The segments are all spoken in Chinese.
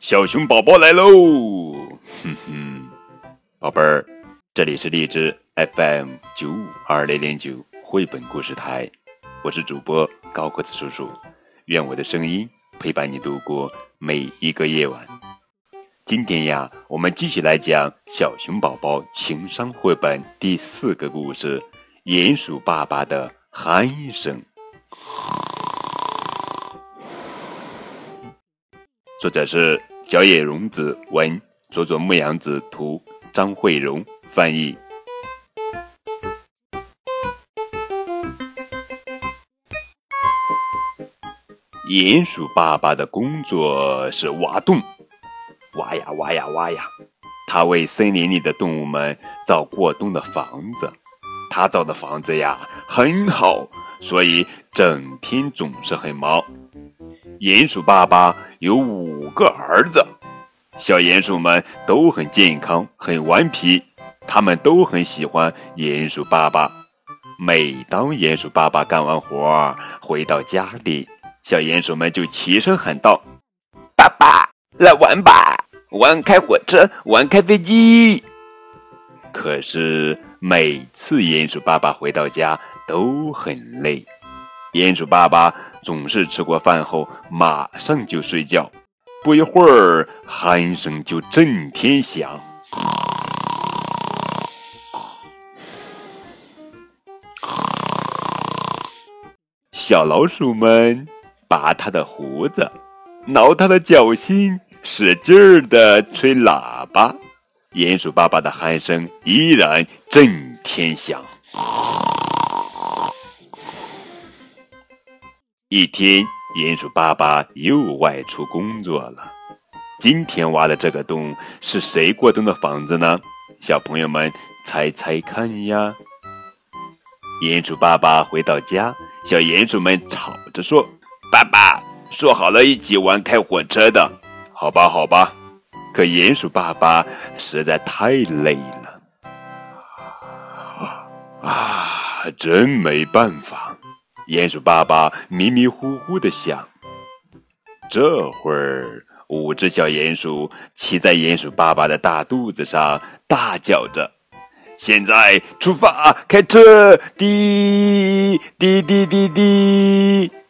小熊宝宝来喽！哼哼，宝贝儿，这里是荔枝 FM 九五二零零九绘本故事台，我是主播高个子叔叔，愿我的声音陪伴你度过每一个夜晚。今天呀，我们继续来讲小熊宝宝情商绘本第四个故事《鼹鼠爸爸的鼾声》。作者是。小野荣子文，佐佐木阳子图，张慧荣翻译。鼹鼠爸爸的工作是挖洞，挖呀挖呀挖呀，他为森林里的动物们造过冬的房子。他造的房子呀很好，所以整天总是很忙。鼹鼠爸爸有五个儿子，小鼹鼠们都很健康、很顽皮，他们都很喜欢鼹鼠爸爸。每当鼹鼠爸爸干完活回到家里，小鼹鼠们就齐声喊道：“爸爸，来玩吧，玩开火车，玩开飞机。”可是每次鼹鼠爸爸回到家都很累，鼹鼠爸爸。总是吃过饭后马上就睡觉，不一会儿鼾声就震天响。小老鼠们拔它的胡子，挠它的脚心，使劲儿的吹喇叭，鼹鼠爸爸的鼾声依然震天响。一天，鼹鼠爸爸又外出工作了。今天挖的这个洞是谁过冬的房子呢？小朋友们猜猜看呀！鼹鼠爸爸回到家，小鼹鼠们吵着说：“爸爸说好了一起玩开火车的，好吧，好吧。”可鼹鼠爸爸实在太累了，啊，真没办法。鼹鼠爸爸迷迷糊糊的想，这会儿五只小鼹鼠骑在鼹鼠爸爸的大肚子上，大叫着：“现在出发，开车！”滴滴滴滴滴。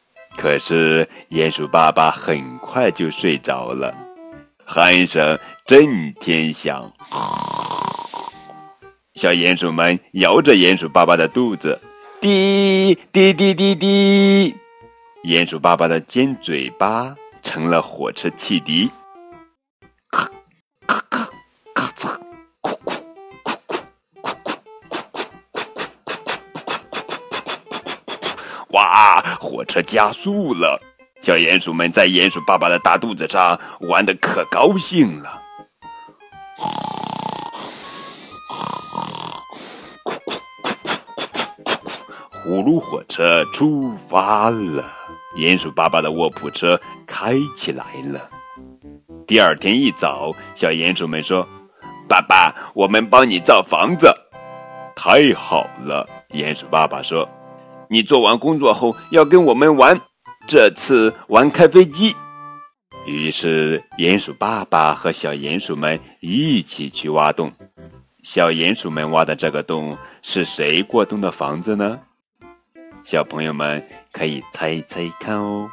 可是鼹鼠爸爸很快就睡着了，鼾声震天响。小鼹鼠们摇着鼹鼠爸爸的肚子。滴滴滴滴滴，鼹鼠爸爸的尖嘴巴成了火车汽笛，啊！火车加速了，小鼹鼠们在鼹鼠爸爸的大肚子上玩的可高兴了。呼噜火车出发了，鼹鼠爸爸的卧铺车开起来了。第二天一早，小鼹鼠们说：“爸爸，我们帮你造房子。”太好了，鼹鼠爸爸说：“你做完工作后要跟我们玩，这次玩开飞机。”于是，鼹鼠爸爸和小鼹鼠们一起去挖洞。小鼹鼠们挖的这个洞是谁过冬的房子呢？小朋友们可以猜猜看哦，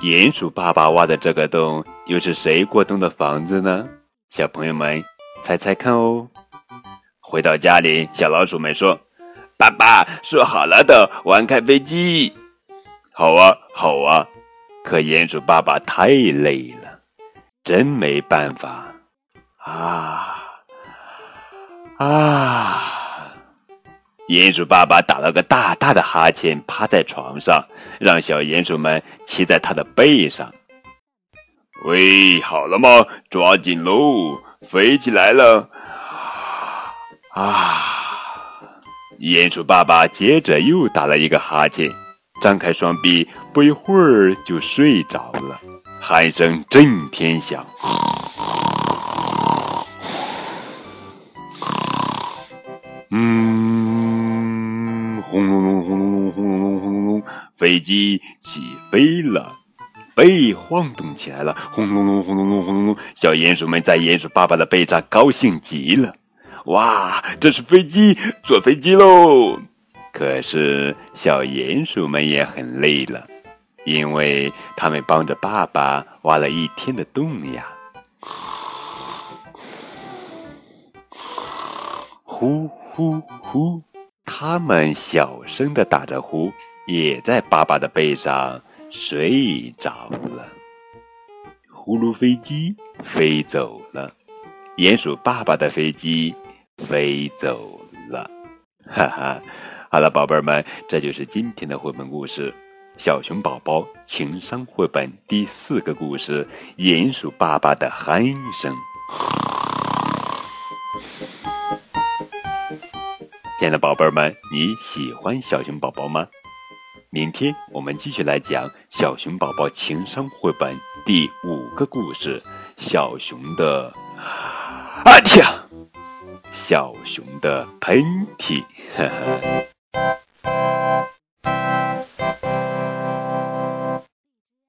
鼹鼠爸爸挖的这个洞又是谁过冬的房子呢？小朋友们猜猜看哦。回到家里，小老鼠们说：“爸爸说好了的，玩开飞机。”好啊，好啊。可鼹鼠爸爸太累了，真没办法啊啊！鼹鼠爸爸打了个大大的哈欠，趴在床上，让小鼹鼠们骑在他的背上。喂，好了吗？抓紧喽，飞起来了！啊！鼹鼠爸爸接着又打了一个哈欠，张开双臂，不一会儿就睡着了，鼾声震天响。嗯，轰隆隆，轰隆隆，轰隆隆，轰隆隆，飞机起飞了，背晃动起来了，轰隆隆，轰隆隆，轰隆隆。小鼹鼠们在鼹鼠爸爸的背上高兴极了，哇，这是飞机，坐飞机喽！可是小鼹鼠们也很累了，因为他们帮着爸爸挖了一天的洞呀。呼呼呼！他们小声的打着呼，也在爸爸的背上睡着了。呼噜飞机飞走了，鼹鼠爸爸的飞机飞走了。哈哈，好了，宝贝儿们，这就是今天的绘本故事《小熊宝宝情商绘本》第四个故事：鼹鼠爸爸的鼾声。亲爱的宝贝儿们，你喜欢小熊宝宝吗？明天我们继续来讲《小熊宝宝情商绘本》第五个故事：小熊的啊嚏，小熊的喷嚏。呵 呵